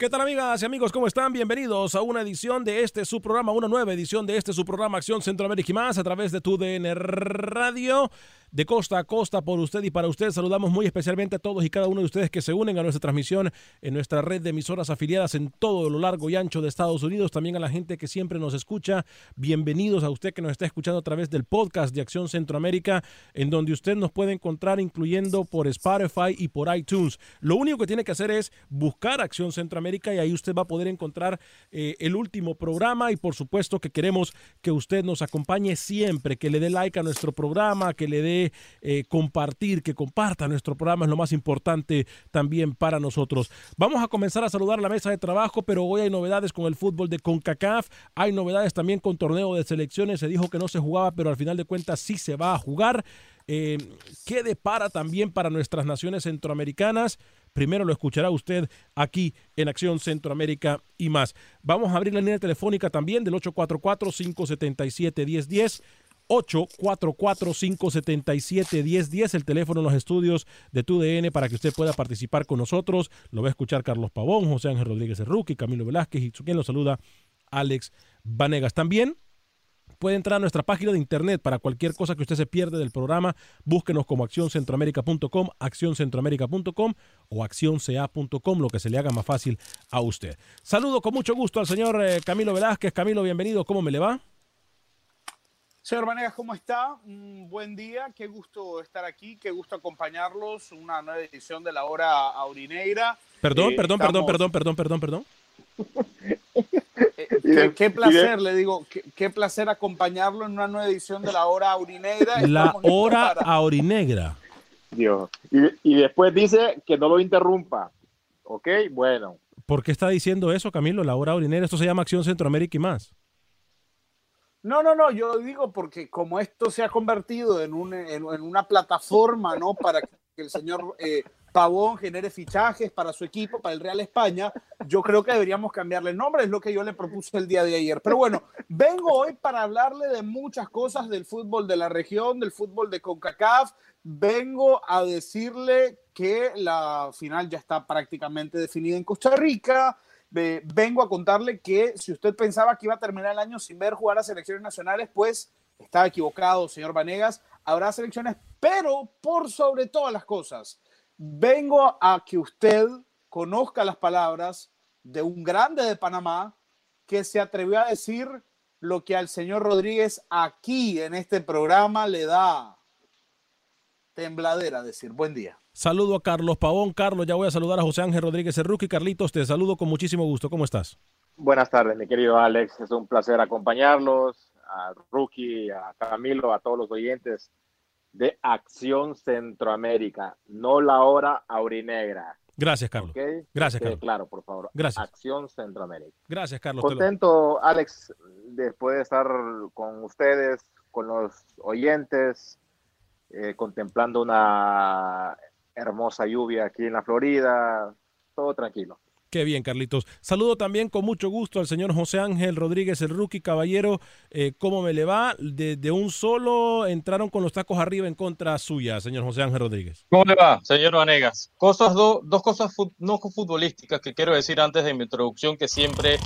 ¿Qué tal amigas y amigos? ¿Cómo están? Bienvenidos a una edición de este su programa, una nueva edición de este su programa Acción Centroamérica y más a través de tu DN Radio. De costa a costa por usted y para usted saludamos muy especialmente a todos y cada uno de ustedes que se unen a nuestra transmisión en nuestra red de emisoras afiliadas en todo lo largo y ancho de Estados Unidos. También a la gente que siempre nos escucha. Bienvenidos a usted que nos está escuchando a través del podcast de Acción Centroamérica, en donde usted nos puede encontrar incluyendo por Spotify y por iTunes. Lo único que tiene que hacer es buscar Acción Centroamérica y ahí usted va a poder encontrar eh, el último programa y por supuesto que queremos que usted nos acompañe siempre, que le dé like a nuestro programa, que le dé eh, compartir, que comparta nuestro programa es lo más importante también para nosotros. Vamos a comenzar a saludar la mesa de trabajo, pero hoy hay novedades con el fútbol de CONCACAF, hay novedades también con torneo de selecciones, se dijo que no se jugaba, pero al final de cuentas sí se va a jugar. Eh, ¿Qué depara también para nuestras naciones centroamericanas? Primero lo escuchará usted aquí en Acción Centroamérica y más. Vamos a abrir la línea telefónica también del 844-577-1010. 844-577-1010, el teléfono en los estudios de TUDN para que usted pueda participar con nosotros. Lo va a escuchar Carlos Pavón, José Ángel Rodríguez Erruqui, Camilo Velázquez y quien lo saluda, Alex Vanegas. También puede entrar a nuestra página de internet para cualquier cosa que usted se pierde del programa. Búsquenos como accioncentroamérica.com, accioncentroamérica.com o accionca.com, lo que se le haga más fácil a usted. Saludo con mucho gusto al señor eh, Camilo Velázquez. Camilo, bienvenido. ¿Cómo me le va? Señor Vanegas, ¿cómo está? Un buen día, qué gusto estar aquí, qué gusto acompañarlos. Una nueva edición de la hora aurineira. Perdón, Eh, perdón, perdón, estamos- perdón, perdón, perdón, perdón. Eh, qué, qué placer, le digo, qué, qué placer acompañarlo en una nueva edición de la hora aurineira. La hora para- aurinegra. Dios. Y, y después dice que no lo interrumpa. ¿Ok? Bueno. ¿Por qué está diciendo eso, Camilo? La hora aurinegra. Esto se llama Acción Centroamérica y más. No, no, no, yo digo porque como esto se ha convertido en, un, en, en una plataforma, ¿no? Para que el señor eh, Pavón genere fichajes para su equipo, para el Real España, yo creo que deberíamos cambiarle el nombre, es lo que yo le propuse el día de ayer. Pero bueno, vengo hoy para hablarle de muchas cosas del fútbol de la región, del fútbol de CONCACAF. Vengo a decirle que la final ya está prácticamente definida en Costa Rica. Ve- vengo a contarle que si usted pensaba que iba a terminar el año sin ver jugar a selecciones nacionales, pues estaba equivocado, señor Vanegas. Habrá selecciones, pero por sobre todas las cosas, vengo a que usted conozca las palabras de un grande de Panamá que se atrevió a decir lo que al señor Rodríguez aquí en este programa le da tembladera decir. Buen día. Saludo a Carlos Pavón. Carlos, ya voy a saludar a José Ángel Rodríguez Rookie. Carlitos, te saludo con muchísimo gusto. ¿Cómo estás? Buenas tardes, mi querido Alex. Es un placer acompañarlos, a Rookie, a Camilo, a todos los oyentes de Acción Centroamérica, no la hora aurinegra. Gracias, Carlos. Gracias, Carlos. Claro, por favor. Gracias. Acción Centroamérica. Gracias, Carlos. te lo- Contento, Alex, después de estar con ustedes, con los oyentes, eh, contemplando una hermosa lluvia aquí en la Florida, todo tranquilo. Qué bien, Carlitos. Saludo también con mucho gusto al señor José Ángel Rodríguez, el rookie caballero. Eh, ¿Cómo me le va? De, de un solo entraron con los tacos arriba en contra suya, señor José Ángel Rodríguez. ¿Cómo le va, señor Vanegas? Cosas do- dos cosas no futbolísticas que quiero decir antes de mi introducción, que siempre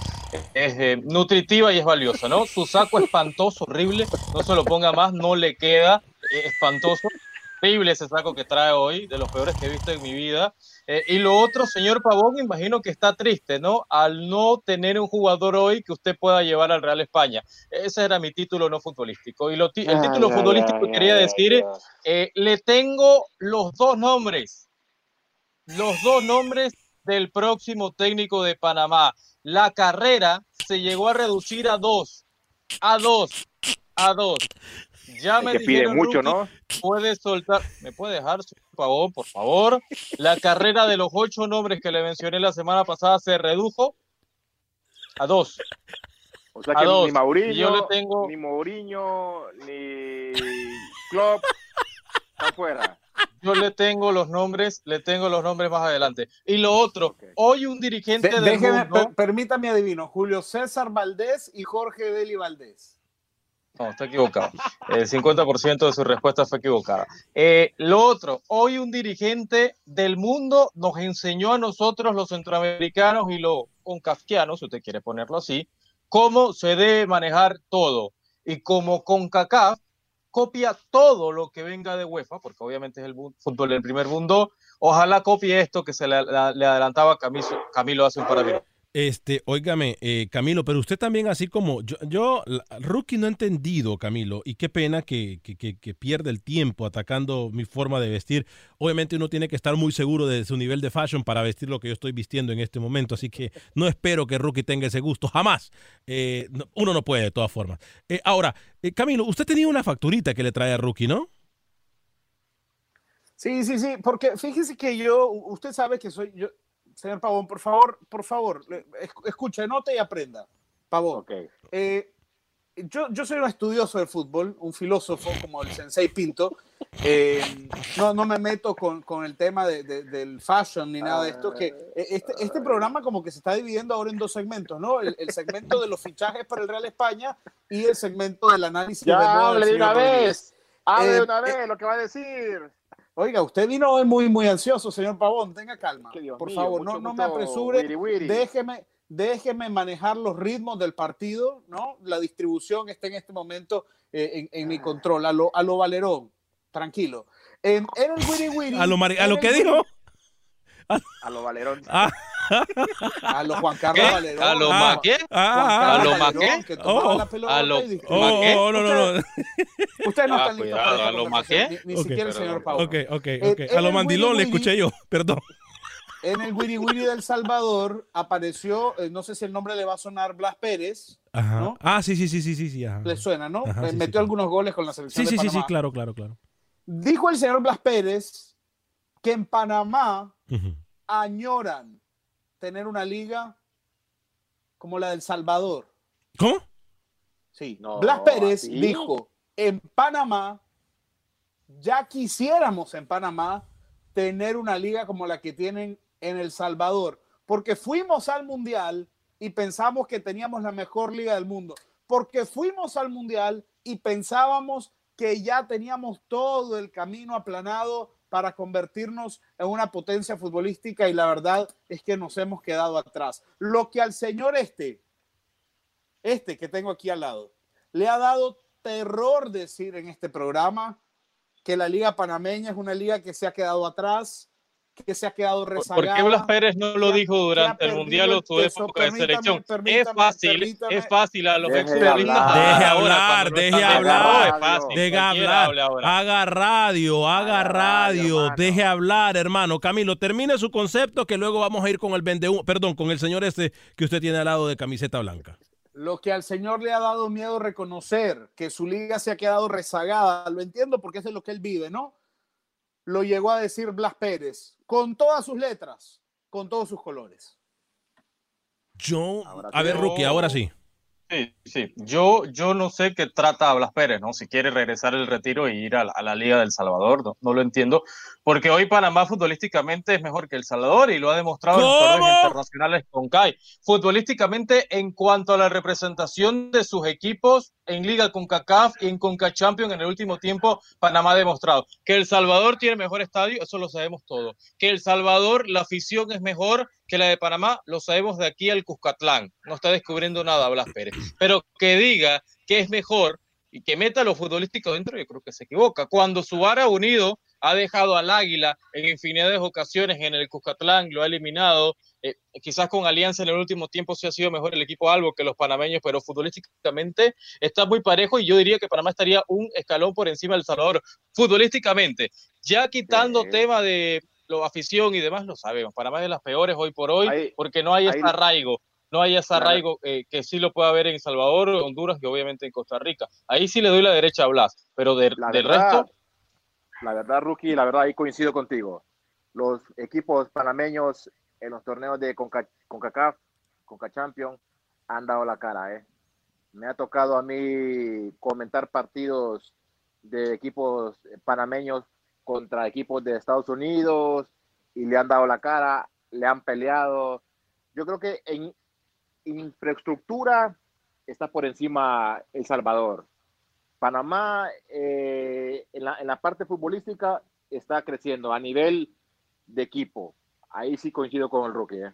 es eh, nutritiva y es valiosa, ¿no? Su saco espantoso, horrible, no se lo ponga más, no le queda, espantoso, horrible ese saco que trae hoy, de los peores que he visto en mi vida. Eh, y lo otro, señor Pavón, imagino que está triste, ¿no? Al no tener un jugador hoy que usted pueda llevar al Real España. Ese era mi título no futbolístico. Y lo el Ay, título ay, futbolístico ay, quería decir, eh, le tengo los dos nombres, los dos nombres del próximo técnico de Panamá. La carrera se llegó a reducir a dos, a dos, a dos. Ya me que pide mucho, Rookie, ¿no? Puede soltar, ¿me puede dejar, señor Pavón, por favor? La carrera de los ocho nombres que le mencioné la semana pasada se redujo a dos. O sea A que dos. ni Mauriño, Y yo le tengo- ni Mourinho, ni Klopp, está afuera. Yo le tengo los nombres, le tengo los nombres más adelante. Y lo otro, hoy un dirigente De- del déjeme, mundo... per- permítame adivino, Julio César Valdés y Jorge Deli Valdés. No, está equivocado. El 50% de su respuesta fue equivocada. Eh, lo otro, hoy un dirigente del mundo nos enseñó a nosotros, los centroamericanos y los concafquianos, si usted quiere ponerlo así, cómo se debe manejar todo. Y como CONCACAF copia todo lo que venga de UEFA, porque obviamente es el fútbol del primer mundo, ojalá copie esto que se le, le adelantaba Camilo, Camilo hace un par de minutos. Este, óigame, eh, Camilo, pero usted también, así como yo, yo rookie no he entendido, Camilo, y qué pena que, que, que- pierde el tiempo atacando mi forma de vestir. Obviamente uno tiene que estar muy seguro de su nivel de fashion para vestir lo que yo estoy vistiendo en este momento, así que no espero que rookie tenga ese gusto, jamás. Eh, no- uno no puede, de todas formas. Eh, ahora, Camilo, usted tenía una facturita que le trae a rookie, ¿no? Sí, sí, sí, porque fíjese que yo, usted sabe que soy yo, señor Pavón, por favor, por favor, escuche, note y aprenda. Pavón, Ok. eh, yo, yo soy un estudioso del fútbol, un filósofo como el Sensei Pinto. eh, no, no me meto con, con el tema de- de- del fashion ni nada de esto. Que eh, este, este programa como que se está dividiendo ahora en dos segmentos, ¿no? El, el segmento de los fichajes para el Real España y el segmento del análisis de Ya del hable de una vez. Hable Eh, de una eh, vez lo que va a decir. Oiga, usted vino hoy muy, muy ansioso, señor Pavón. Tenga calma. Dios Por mío, favor, mucho, no, no me apresure. wiri wiri. Déjeme, déjeme manejar los ritmos del partido, ¿no? La distribución está en este momento eh, en, en mi control. A lo, a lo Valerón, tranquilo. En, en el wiri wiri. A lo, a que dijo. A lo Valerón. Ah, A lo Juan Carlos ¿Qué? Valerón. ¿A ah, ¿A lo ma Valerón, qué? que tomaba Oh, a lo- y dije- oh, ¿Maqué? no, no, no. Ustedes no Ah, están listos ¿a lo conversación, maqué? Ni, siquiera el señor Pavón. Ok, ok, ok. A lo el mandilón le escuché yo, perdón. En el Wiri Wiri del Salvador apareció, eh, no sé si el nombre le va a sonar, Blas Pérez, Ajá. ¿no? Ah, sí, sí, sí, sí, sí, le suena, ¿no? Eh, Metió algunos goles con la selección Sí, sí, sí, sí, claro, claro, claro. Dijo el señor Blas Pérez que en Panamá añoran tener una liga como la del Salvador. ¿Cómo? Sí. No, Blas Pérez dijo, en Panamá, ya quisiéramos en Panamá tener una liga como la que tienen en El Salvador, porque fuimos al Mundial y pensamos que teníamos la mejor liga del mundo, porque fuimos al Mundial y pensábamos que ya teníamos todo el camino aplanado para convertirnos en una potencia futbolística y la verdad es que nos hemos quedado atrás. Lo que al señor este, este que tengo aquí al lado, le ha dado terror decir en este programa que la liga panameña es una liga que se ha quedado atrás, que se ha quedado rezagada. ¿Por qué Blas Pérez no lo dijo durante el Mundial o su época de selección? Es fácil, es fácil a los exfutbolistas. Deje hablar, deje hablar, deje hablar. Haga radio, haga radio, deje hablar, hermano. Camilo, termine su concepto que luego vamos a ir con el vende perdón, con el señor este que usted tiene al lado de camiseta blanca. Lo que al señor le ha dado miedo reconocer, que su liga se ha quedado rezagada, lo entiendo porque es de lo que él vive, ¿no? Lo llegó a decir Blas Pérez, con todas sus letras, con todos sus colores. Yo, a ver, Rookie, ahora sí. Sí, sí. Yo, yo no sé qué trata Blas Pérez, ¿no? Si quiere regresar el retiro e ir a la, Liga del Salvador, no, no, lo entiendo. Porque hoy Panamá futbolísticamente es mejor que El Salvador y lo ha demostrado en los torneos internacionales con CAI. Futbolísticamente, en cuanto a la representación de sus equipos en Liga con CACAF y en Conca Champions en el último tiempo, Panamá ha demostrado que El Salvador tiene mejor estadio, eso lo sabemos todo. Que El Salvador, la afición es mejor que la de Panamá, lo sabemos de aquí al Cuscatlán. No está descubriendo nada Blas Pérez. Pero que diga que es mejor y que meta lo futbolístico dentro, yo creo que se equivoca. Cuando Subara Unido ha dejado al Águila en infinidad de ocasiones en el Cuscatlán, lo ha eliminado, eh, quizás con Alianza en el último tiempo sí ha sido mejor el equipo Albo que los panameños, pero futbolísticamente está muy parejo y yo diría que Panamá estaría un escalón por encima del Salvador, futbolísticamente. Ya quitando tema de lo, afición y demás, lo sabemos. Panamá es de las peores hoy por hoy porque no hay ese arraigo no hay ese arraigo eh, que sí lo pueda haber en Salvador, Honduras y obviamente en Costa Rica. Ahí sí le doy la derecha a Blas, pero del resto... La verdad, Rookie, la verdad ahí coincido contigo. Los equipos panameños en los torneos de Conca, CONCACAF, Conca Champions, han dado la cara. ¿eh? Me ha tocado a mí comentar partidos de equipos panameños contra equipos de Estados Unidos y le han dado la cara, le han peleado. Yo creo que en, infraestructura está por encima El Salvador. Panamá eh, en, la, parte futbolística está creciendo a nivel de equipo. Ahí sí coincido con el Roque. ¿eh?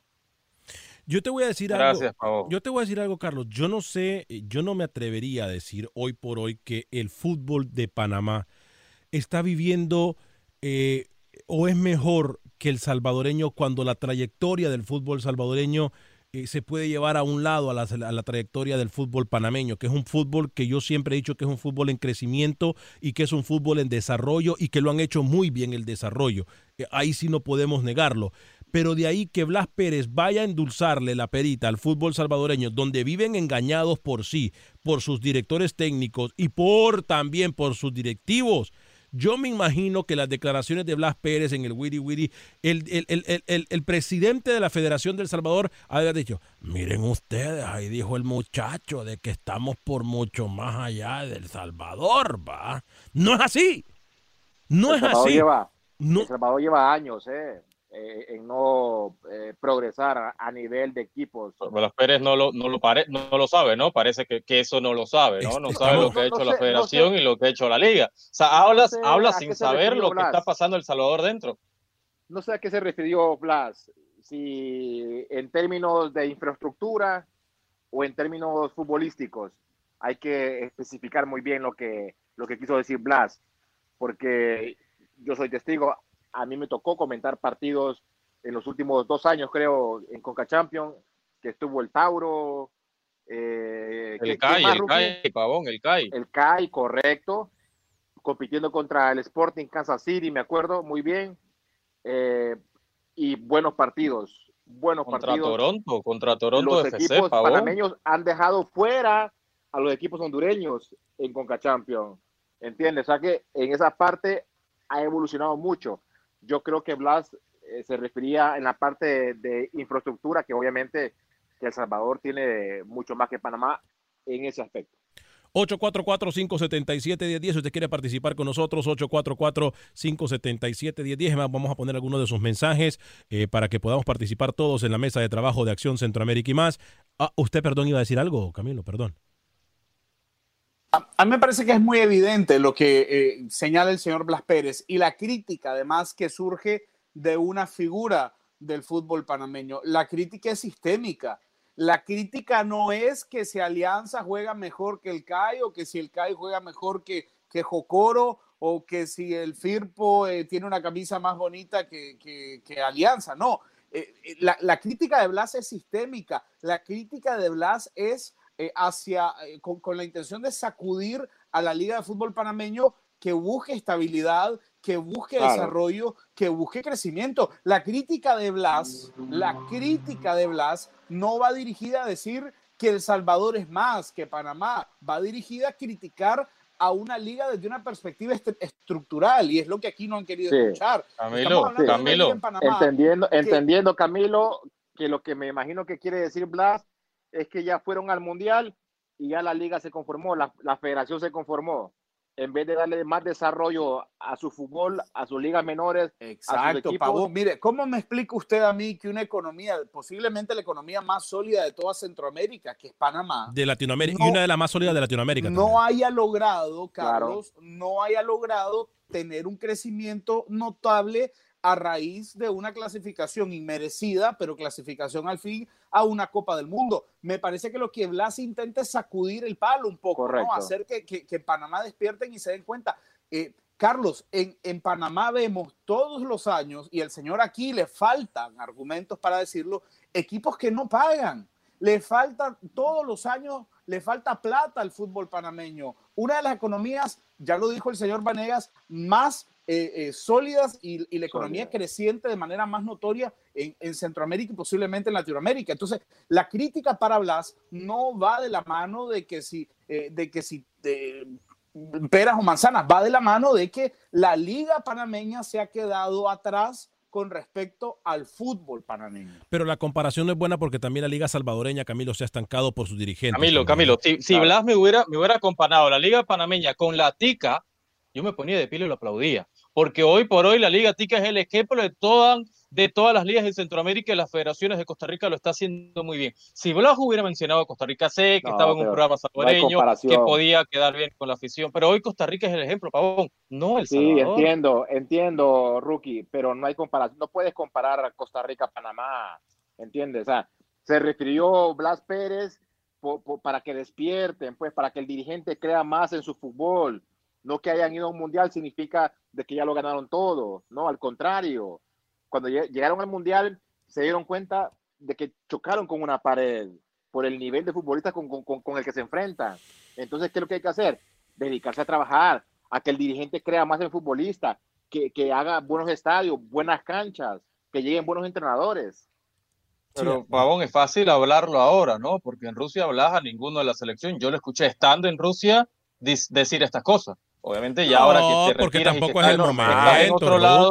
Yo te voy a decir algo. Yo te voy a decir algo, Carlos. Yo no sé, yo no me atrevería a decir hoy por hoy que el fútbol de Panamá está viviendo eh, o es mejor que el salvadoreño cuando la trayectoria del fútbol salvadoreño eh, se puede llevar a un lado a la, trayectoria del fútbol panameño, que es un fútbol que yo siempre he dicho que es un fútbol en crecimiento y que es un fútbol en desarrollo y que lo han hecho muy bien el desarrollo. Eh, ahí sí no podemos negarlo. Pero de ahí que Blas Pérez vaya a endulzarle la perita al fútbol salvadoreño, donde viven engañados por sí, por sus directores técnicos y por también por sus directivos yo me imagino que las declaraciones de Blas Pérez en el Wiri Wiri, el, el, presidente de la Federación del Salvador había dicho, miren ustedes, ahí dijo el muchacho de que estamos por mucho más allá del Salvador, ¿va? No es así. No es así. El Salvador lleva años, ¿eh? Eh, en no eh, progresar a, nivel de equipos. Los Pérez no lo, no lo, pare, no, lo sabe, ¿no? Parece que, que, eso no lo sabe, ¿no? No sabe lo que ha hecho la federación y lo que ha hecho la liga. O sea, hablas, habla sin saber lo que está pasando El Salvador dentro. No sé a qué se refirió Blas, si en términos de infraestructura o en términos futbolísticos. Hay que especificar muy bien lo que, lo que quiso decir Blas, porque yo soy testigo, a mí me tocó comentar partidos en los últimos dos años, creo, en Conca Champions, que estuvo el Tauro. Eh, el CAI, el CAI, Pavón, el CAI. El CAI, correcto. Compitiendo contra el Sporting Kansas City, me acuerdo muy bien. Eh, y buenos partidos. Buenos contra partidos. Toronto, contra Toronto los equipos panameños han dejado fuera a los equipos hondureños en Conca Champions. ¿Entiendes? O sea que en esa parte ha evolucionado mucho yo creo que Blas eh, se refería en la parte de, infraestructura, que obviamente El Salvador tiene mucho más que Panamá en ese aspecto. 844-577-1010. Si usted quiere participar con nosotros, 844-577-1010. Vamos a poner algunos de sus mensajes eh, para que podamos participar todos en la mesa de trabajo de Acción Centroamérica y más. Ah, usted, perdón, iba a decir algo, Camilo, perdón. A, mí me parece que es muy evidente lo que eh, señala el señor Blas Pérez y la crítica además que surge de una figura del fútbol panameño. La crítica es sistémica. La crítica no es que si Alianza juega mejor que el CAI o que si el CAI juega mejor que, que Jocoro o que si el Firpo eh, tiene una camisa más bonita que, que- Alianza. No, eh, la, la crítica de Blas es sistémica. La crítica de Blas es eh, hacia, eh, con, con la intención de sacudir a la Liga de Fútbol Panameño que busque estabilidad, que busque Claro. desarrollo, que busque crecimiento. La crítica de Blas, la crítica de Blas no va dirigida a decir que El Salvador es más que Panamá, va dirigida a criticar a una liga desde una perspectiva est- estructural y es lo que aquí no han querido Sí. escuchar. Camilo, Camilo, liga en Panamá Entendiendo, que- entendiendo, Camilo, que lo que me imagino que quiere decir Blas es que ya fueron al Mundial y ya la liga se conformó, la, la federación se conformó. En vez de darle más desarrollo a su fútbol, a sus ligas menores, Exacto, Pavón. Mire, ¿cómo me explica usted a mí que una economía, posiblemente la economía más sólida de toda Centroamérica, que es Panamá, De Latinoamérica. No. y una de las más sólidas de Latinoamérica. no también. haya logrado, Claro. Carlos, no haya logrado tener un crecimiento notable a raíz de una clasificación inmerecida, pero clasificación al fin a una Copa del Mundo. Me parece que lo que Blas intenta es sacudir el palo un poco, hacer que, que, que Panamá despierten y se den cuenta. Eh, Carlos, en, en Panamá vemos todos los años, y el señor aquí le faltan argumentos para decirlo, equipos que no pagan. Le falta todos los años, le falta plata al fútbol panameño. Una de las economías, ya lo dijo el señor Vanegas, más eh, eh, sólidas y, y la economía Sólida. creciente de manera más notoria en, en Centroamérica y posiblemente en Latinoamérica. Entonces, la crítica para Blas no va de la mano de que si, eh, de que si peras o manzanas, va de la mano de que la liga panameña se ha quedado atrás con respecto al fútbol panameño. Pero la comparación no es buena porque también la Liga Salvadoreña, Camilo, se ha estancado por sus dirigentes. Camilo. Camilo, si, si Blas me hubiera, me hubiera comparado la Liga Panameña con la Tica, yo me ponía de pie y lo aplaudía. Porque hoy por hoy la Liga Tica es el ejemplo de todas, de todas las ligas en Centroamérica y las federaciones de Costa Rica lo está haciendo muy bien. Si Blas hubiera mencionado a Costa Rica C, que No, estaba en un programa no salvadoreño, que podía quedar bien con la afición, pero hoy Costa Rica es el ejemplo, Pavón, no el Sí, Salvador. entiendo, entiendo, Rookie, pero no hay comparación. No puedes comparar a Costa Rica a Panamá, ¿entiendes? O sea, se refirió Blas Pérez para que despierten, pues, para que el dirigente crea más en su fútbol. No que hayan ido a un mundial significa de que ya lo ganaron todo, no, al contrario. Cuando lle- llegaron al mundial se dieron cuenta de que chocaron con una pared por el nivel de futbolistas con, con- con- el que se enfrentan. Entonces, ¿qué es lo que hay que hacer? Dedicarse a trabajar, a que el dirigente crea más en futbolista, que, que haga buenos estadios, buenas canchas, que lleguen buenos entrenadores. Pero, Pavón, es fácil hablarlo ahora, ¿no? Porque en Rusia hablas a ninguno de la selección. Yo lo escuché estando en Rusia decir estas cosas. Obviamente, ya ahora que te porque tampoco es el en- momento, lado,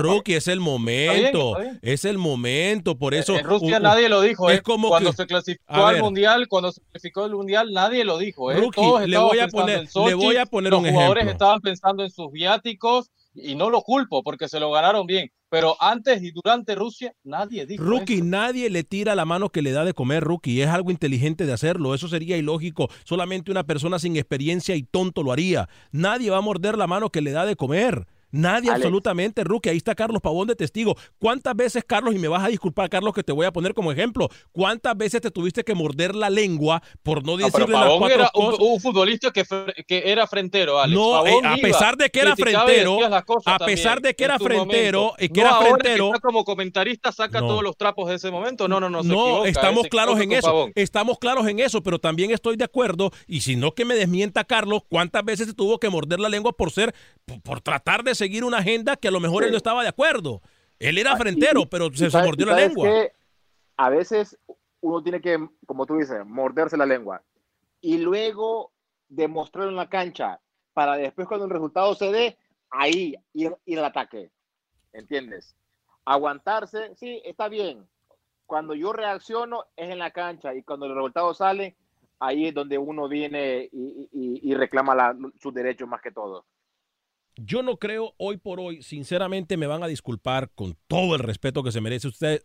Rookie. es el momento. está bien. Es el momento. Por eso. En Rusia nadie lo dijo, Es ¿eh? como cuando que- se clasificó al mundial, cuando se clasificó el mundial, nadie lo dijo, ¿eh? Rookie, Todos le voy a poner- Sochi, le voy a poner los jugadores ejemplo. estaban pensando en sus viáticos y no lo culpo porque se lo ganaron bien. Pero antes y durante Rusia, nadie dijo Rookie, eso. nadie le tira la mano que le da de comer, Rookie. Es algo inteligente de hacerlo. Eso sería ilógico. Solamente una persona sin experiencia y tonto lo haría. Nadie va a morder la mano que le da de comer. Nadie Alex. absolutamente, Rookie. Ahí está Carlos Pavón de testigo. ¿Cuántas veces, Carlos, y me vas a disculpar, Carlos, que te voy a poner como ejemplo, cuántas veces te tuviste que morder la lengua por no No, decirle las Pavón cuatro era un, cosas? un futbolista que, que era frentero, Alex. No, eh, a pesar de que era frentero, las a pesar de que era frentero y que No era frentero- está como comentarista saca No. todos los trapos de ese momento. No, no, no. se No, equivoca, estamos eh, claros en eso. Pavón. Estamos claros en eso, pero también estoy de acuerdo. Y si no que me desmienta Carlos, ¿cuántas veces se tuvo que morder la lengua por ser, por, por tratar de seguir una agenda que a lo mejor él no estaba de acuerdo? Él era Ah, frentero, y- pero se, mordió la lengua. que A veces uno tiene que, como tú dices, morderse la lengua y luego demostrarlo en la cancha para después cuando el resultado se dé, ahí ir, ir al ataque. ¿Entiendes? Aguantarse, sí, está bien. Cuando yo reacciono es en la cancha y cuando el resultado sale, ahí es donde uno viene y, y- y reclama la- sus derechos más que todo. Yo no creo hoy por hoy, sinceramente me van a disculpar con todo el respeto que se merece usted.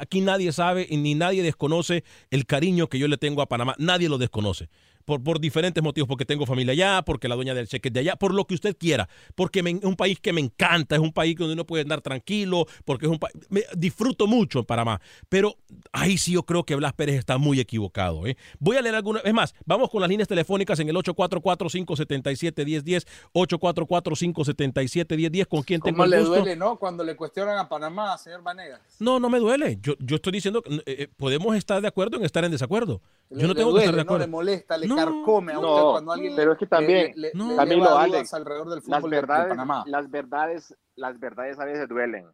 Aquí nadie sabe y ni nadie desconoce el cariño que yo le tengo a Panamá. Nadie lo desconoce. Por, por diferentes motivos, porque tengo familia allá, porque la dueña del cheque es de allá, por lo que usted quiera, porque me- es un país que me encanta, es un país donde uno puede andar tranquilo, porque es un país, disfruto mucho en Panamá, pero ahí sí yo creo que Blas Pérez está muy equivocado. ¿eh? Voy a leer alguna, es más, vamos con las líneas telefónicas en el 844-577-1010, 844-577-1010, ¿con quién tengo ¿Cómo el le gusto? duele, no? Cuando le cuestionan a Panamá, señor Vanegas. No, no me duele. Yo, yo estoy diciendo que eh, eh, podemos estar de acuerdo en estar en desacuerdo. Yo no Le tengo que estar de duele, ¿no? acuerdo. Le molesta, le No, carcome a usted No, cuando alguien pero es que también, le, le- No. le Camilo, lleva Alex, alrededor del las fútbol de- de verdades, Panamá. las verdades, las verdades a veces duelen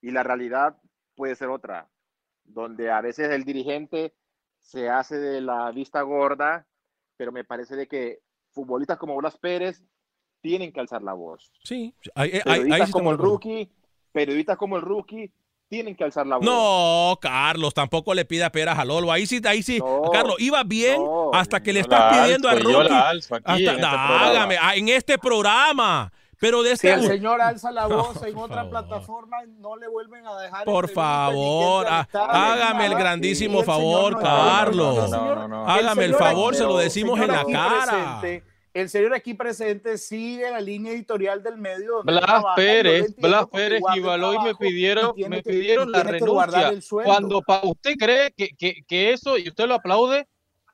y la realidad puede ser otra, donde a veces el dirigente se hace de la vista gorda, pero me parece de que futbolistas como Blas Pérez tienen que alzar la voz. Sí, ahí- ahí Periodistas sí como el de rookie, periodistas como el rookie tienen que alzar la voz. No, Carlos, tampoco le pida peras a Lolo. Ahí sí, ahí sí. No, Carlos, iba bien no, hasta que le yo estás pidiendo al alzo, yo rookie. la alzo aquí hasta- en este hágame, ah, en este programa. Pero de Si este. el señor alza la voz en por otra favor. plataforma, no le vuelven a dejar. Por favor, ah, hágame el grandísimo Y el señor favor, no- Carlos. el señor- No, no, no. Hágame el favor, se lo decimos en la cara. presente- el señor aquí presente sigue la línea editorial del medio. Blas trabaja, Pérez, entiendo Blas Pérez y Baloy me pidieron, me pidieron la que guardar renuncia. Cuando usted cree que, que, que eso, y usted lo aplaude,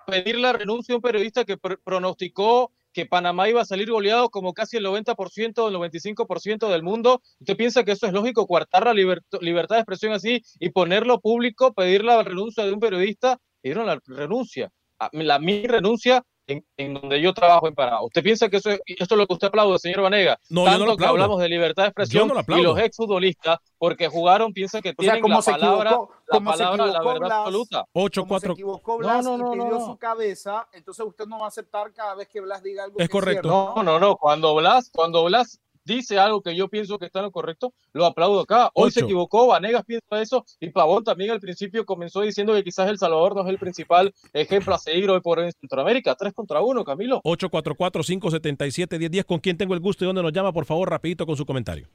pedir la renuncia a un periodista que pr- pronosticó que Panamá iba a salir goleado como casi el 90% o el 95% del mundo, ¿usted piensa que eso es lógico, coartar la liber- libertad de expresión así y ponerlo público, pedir la renuncia de un periodista? Pidieron la renuncia. A- La, mi renuncia en, en donde yo trabajo en Panamá. ¿Usted piensa que eso es, esto es lo que usted aplaude, señor Vanega? No, yo no Tanto lo que aplaudo. hablamos de libertad de expresión no lo y los exfutbolistas, porque jugaron, piensan que O sea, tienen como la se palabra, equivocó, la como se palabra, la verdad Blas, absoluta. 8, como se 4. equivocó No, Blas no, y no, pidió no. su cabeza, entonces usted no va a aceptar cada vez que Blas diga algo Es que correcto. cierto, No, no, no. Cuando Blas, cuando Blas dice algo que yo pienso que está en lo correcto, lo aplaudo acá. Hoy se equivocó, Vanegas piensa eso, y Pavón también al principio comenzó diciendo que quizás El Salvador no es el principal ejemplo a seguir hoy por hoy en Centroamérica. Tres contra uno, Camilo. 844-577-1010. ¿Con quién tengo el gusto y dónde nos llama? Por favor, rapidito con su comentario.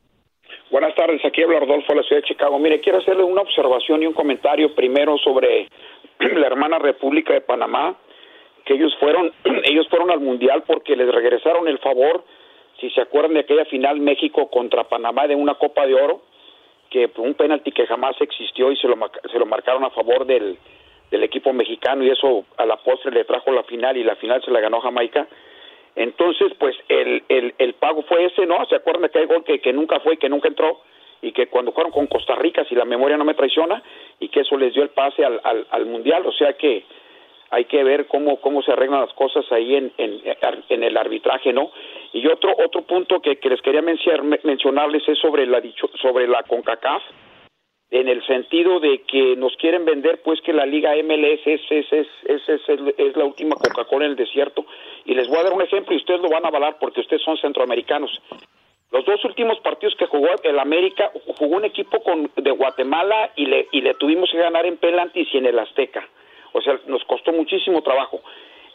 Buenas tardes, aquí habla Rodolfo de la ciudad de Chicago. Mire, quiero hacerle una observación y un comentario primero sobre la hermana República de Panamá, que ellos fueron, ellos fueron al Mundial porque les regresaron el favor, si se acuerdan de aquella final México contra Panamá de una Copa de Oro, que un penalti que jamás existió y se lo, se lo marcaron a favor del, del equipo mexicano y eso a la postre le trajo la final y la final se la ganó Jamaica. Entonces, pues el, el, el pago fue ese, ¿no? ¿Se acuerdan de aquel gol que, que nunca fue, que nunca entró? Y que cuando jugaron con Costa Rica, si la memoria no me traiciona, y que eso les dio el pase al, al Mundial. O sea que hay que ver cómo, cómo se arreglan las cosas ahí en, en, el arbitraje, ¿no? Y otro otro punto que, les quería mencionar, mencionarles es sobre la, dicho, sobre la CONCACAF en el sentido de que nos quieren vender pues que la liga MLS es, es, es, es, la última Coca-Cola en el desierto. Y les voy a dar un ejemplo y ustedes lo van a avalar porque ustedes son centroamericanos. Los dos últimos partidos que jugó el América jugó un equipo con, de Guatemala y le, y le tuvimos que ganar en Pelantis y en el Azteca o sea nos costó muchísimo trabajo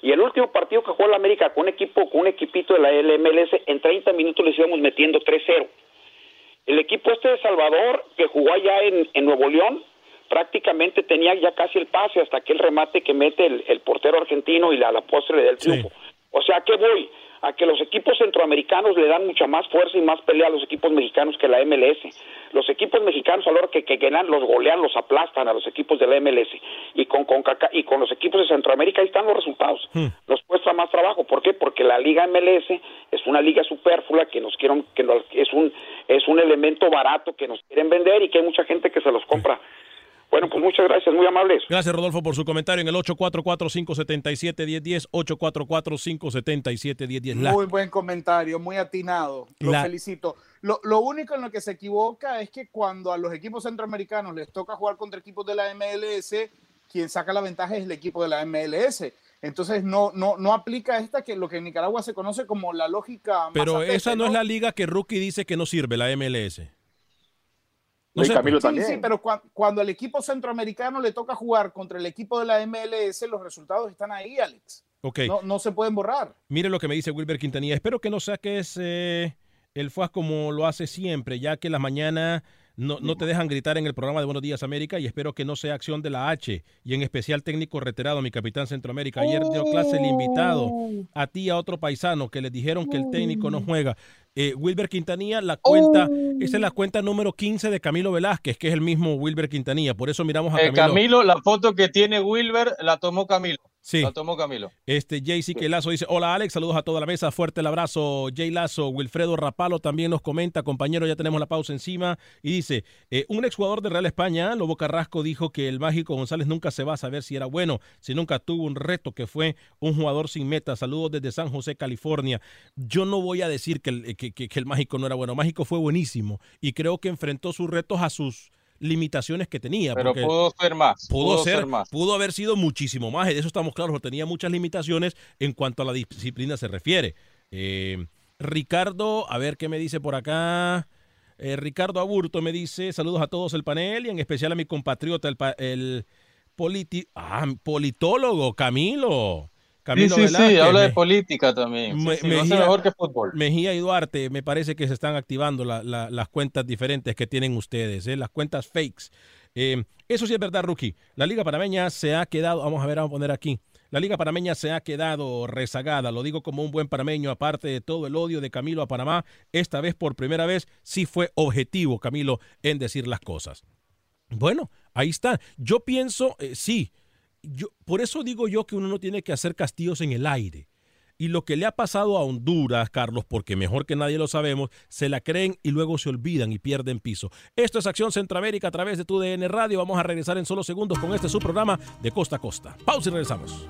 y el último partido que jugó el América con un equipo con un equipito de la LMLS en 30 minutos les íbamos metiendo 3-0 el equipo este de Salvador, que jugó allá en, en Nuevo León, prácticamente tenía ya casi el pase hasta aquel remate que mete el, el portero argentino y la, la postre le da el triunfo. O sea, ¿a qué voy? A que los equipos centroamericanos le dan mucha más fuerza y más pelea a los equipos mexicanos que la MLS. Los equipos mexicanos a la hora que, que ganan, los golean, los aplastan a los equipos de la MLS. Y con, con, y con los equipos de Centroamérica ahí están los resultados nos cuesta más trabajo. ¿Por qué? Porque la liga MLS es una liga superflua que nos quieren, que nos- es un es un elemento barato que nos quieren vender y que hay mucha gente que se los compra. Bueno, pues muchas gracias, muy amables. Gracias, Rodolfo, por su comentario en el 844-577-1010, 844-577-1010. La- Muy buen comentario, muy atinado. Lo La- felicito. Lo, lo único en lo que se equivoca es que cuando a los equipos centroamericanos les toca jugar contra equipos de la MLS, quien saca la ventaja es el equipo de la MLS. Entonces no, no, no aplica esta que lo que en Nicaragua se conoce como la lógica. Pero esa no, es la liga que Rookie dice que no sirve, la MLS. No Y sé, Camilo. Sí, sí, pero cua- cuando al equipo centroamericano le toca jugar contra el equipo de la MLS, los resultados están ahí, Alex. Ok. No, no se pueden borrar. Mire lo que me dice Wilber Quintanilla. Espero que no saques eh, el FUAS como lo hace siempre, ya que la mañana no, no te dejan gritar en el programa de Buenos Días América y espero que no sea acción de la H y en especial técnico retirado, mi capitán Centroamérica. Ayer dio clase el invitado a ti y a otro paisano que les dijeron que el técnico no juega. Eh, Wilber Quintanilla, la cuenta, esa es la cuenta número 15 de Camilo Velázquez, que es el mismo Wilber Quintanilla. Por eso miramos a Eh, Camilo. Camilo, la foto que tiene Wilber la tomó Camilo. Sí. La tomó Camilo. Este JC que Lazo dice, hola Alex, saludos a toda la mesa, fuerte el abrazo. Jay Lazo, Wilfredo Rapalo también nos comenta, compañero, ya tenemos la pausa encima. Y dice, eh, un exjugador de Real España, Lobo Carrasco, dijo que el mágico González nunca se va a saber si era bueno, si nunca tuvo un reto, que fue un jugador sin meta. Saludos desde San José, California. Yo no voy a decir que el, que- que- que el mágico no era bueno, mágico fue buenísimo y creo que enfrentó sus retos a sus limitaciones que tenía. Pero pudo ser más. Pudo, ser, más. pudo haber sido muchísimo más, y de eso estamos claros, tenía muchas limitaciones en cuanto a la disciplina se refiere. Eh, Ricardo, a ver qué me dice por acá. Eh, Ricardo Aburto me dice, saludos a todos el panel y en especial a mi compatriota, el, pa- el politi- ah, politólogo Camilo. Camilo sí, sí, sí, Velázquez, habla de política también. Me- sí, Mejía- mejor que fútbol. Mejía y Duarte, me parece que se están activando la- la- las cuentas diferentes que tienen ustedes, ¿eh? las cuentas fakes. Eh, eso sí es verdad, Rookie. La Liga Panameña se ha quedado, vamos a ver, vamos a poner aquí. La Liga Panameña se ha quedado rezagada, lo digo como un buen panameño, aparte de todo el odio de Camilo a Panamá, esta vez por primera vez sí fue objetivo Camilo en decir las cosas. Bueno, ahí está. Yo pienso, eh, sí, yo, por eso digo yo que uno no tiene que hacer castillos en el aire. Y lo que le ha pasado a Honduras, Carlos, porque mejor que nadie lo sabemos, se la creen y luego se olvidan y pierden piso. Esto es Acción Centroamérica a través de tu DN Radio. Vamos a regresar en solo segundos con este su programa de costa a costa. Pausa y regresamos.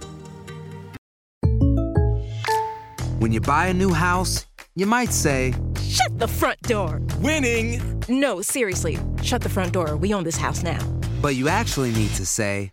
When you buy a new house, you might say, Shut the front door. Winning! No, seriously. Shut the front door. We own this house now. But you actually need to say,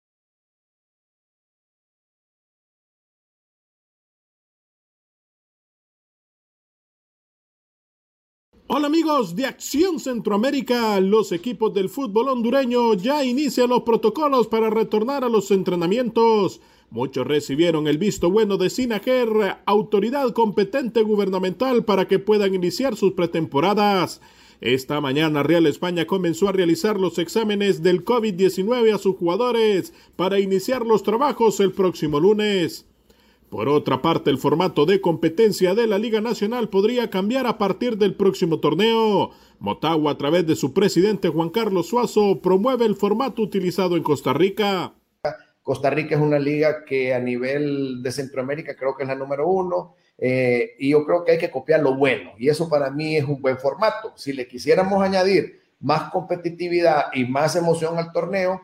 Hola amigos de Acción Centroamérica, los equipos del fútbol hondureño ya inician los protocolos para retornar a los entrenamientos. Muchos recibieron el visto bueno de Sinajer, autoridad competente gubernamental para que puedan iniciar sus pretemporadas. Esta mañana Real España comenzó a realizar los exámenes del COVID-19 a sus jugadores para iniciar los trabajos el próximo lunes. Por otra parte, el formato de competencia de la Liga Nacional podría cambiar a partir del próximo torneo. Motagua, a través de su presidente Juan Carlos Suazo, promueve el formato utilizado en Costa Rica. Costa Rica es una liga que a nivel de Centroamérica creo que es la número uno eh, y yo creo que hay que copiar lo bueno y eso para mí es un buen formato. Si le quisiéramos añadir más competitividad y más emoción al torneo,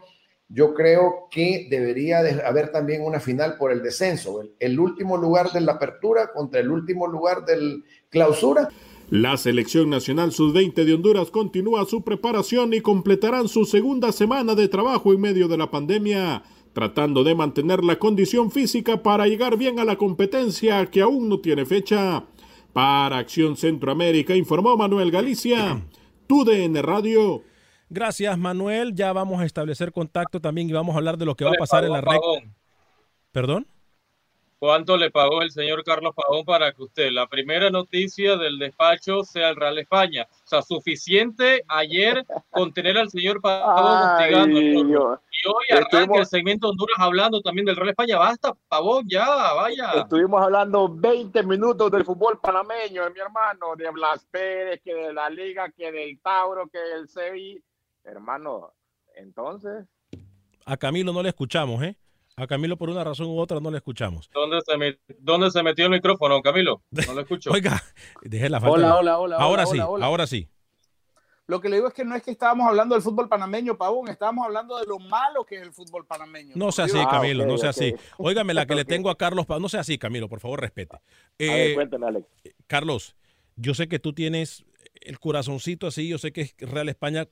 yo creo que debería de haber también una final por el descenso, el, el último lugar de la apertura contra el último lugar del clausura. La selección nacional sub-20 de Honduras continúa su preparación y completarán su segunda semana de trabajo en medio de la pandemia, tratando de mantener la condición física para llegar bien a la competencia que aún no tiene fecha. Para Acción Centroamérica informó Manuel Galicia, TUDN Radio. Gracias, Manuel. Ya vamos a establecer contacto también y vamos a hablar de lo que va a pasar en la. Pagón? ¿Perdón? ¿Cuánto le pagó el señor Carlos Pagón para que usted, la primera noticia del despacho, sea el Real España? O sea, suficiente ayer con tener al señor Pavón hostigando. Y hoy arranca Estuvimos- el segmento Honduras hablando también del Real España. Basta, Pavón, ya, vaya. Estuvimos hablando 20 minutos del fútbol panameño, de mi hermano, de Blas Pérez, que de la Liga, que del Tauro, que del CEI. Hermano, entonces, A Camilo no le escuchamos, ¿eh? A Camilo por una razón u otra no le escuchamos. ¿Dónde se, met- ¿Dónde se metió el micrófono, Camilo? No lo escucho. Oiga, dejé la falta. Hola, hola, hola, Ahora hola, sí, hola, hola. ahora sí. Lo que le digo es que no es que estábamos hablando del fútbol panameño, Pavón, estábamos hablando de lo malo que es el fútbol panameño. No sea así. Camilo, no sea ok. así. Óigame la que le tengo a Carlos. Pa- No sea así, Camilo, por favor, respete. a ver, Eh, cuéntame, Alex. Carlos, yo sé que tú tienes el corazoncito así, yo sé que es Real España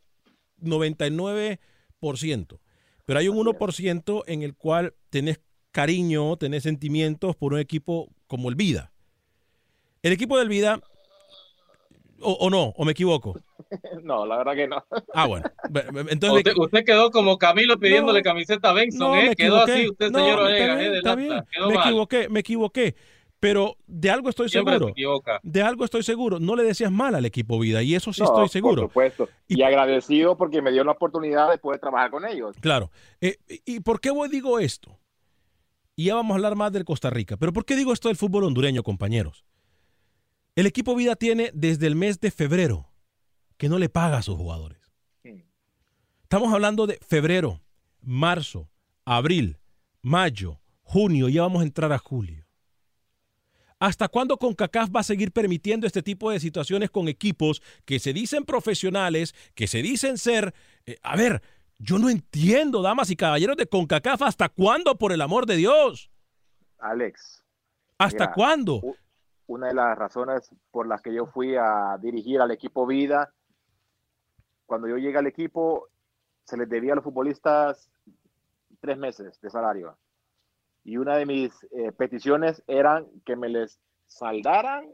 99%, pero hay un 1% en el cual tenés cariño, tenés sentimientos por un equipo como el Vida. El equipo del Vida ¿O, o no? ¿O me equivoco? no, la verdad que no. Ah, bueno. Entonces, usted, usted quedó como Camilo pidiéndole camiseta a Benson, no, ¿eh? Quedó así usted, No, señor está Orega, bien, ¿eh? está Delata. bien. Quedó Me mal. equivoqué, me equivoqué. Pero de algo estoy Siempre seguro. De algo estoy seguro. No le decías mal al equipo vida y eso sí No, estoy seguro. Por supuesto. Y, agradecido porque me dio la oportunidad de poder trabajar con ellos. Claro. Eh, ¿Y por qué voy- digo esto? Y ya vamos a hablar más del Costa Rica. Pero ¿por qué digo esto del fútbol hondureño, compañeros? El equipo Vida tiene desde el mes de febrero que no le paga a sus jugadores. Estamos hablando de febrero, marzo, abril, mayo, junio, ya vamos a entrar a julio. ¿Hasta cuándo CONCACAF va a seguir permitiendo este tipo de situaciones con equipos que se dicen profesionales, que se dicen ser... eh, a ver, yo no entiendo, damas y caballeros de CONCACAF, ¿hasta cuándo, por el amor de Dios? Alex. ¿Hasta mira, cuándo? Una de las razones por las que yo fui a dirigir al equipo Vida, cuando yo llegué al equipo, se les debía a los futbolistas tres meses de salario. Y una de mis eh, peticiones eran que me les saldaran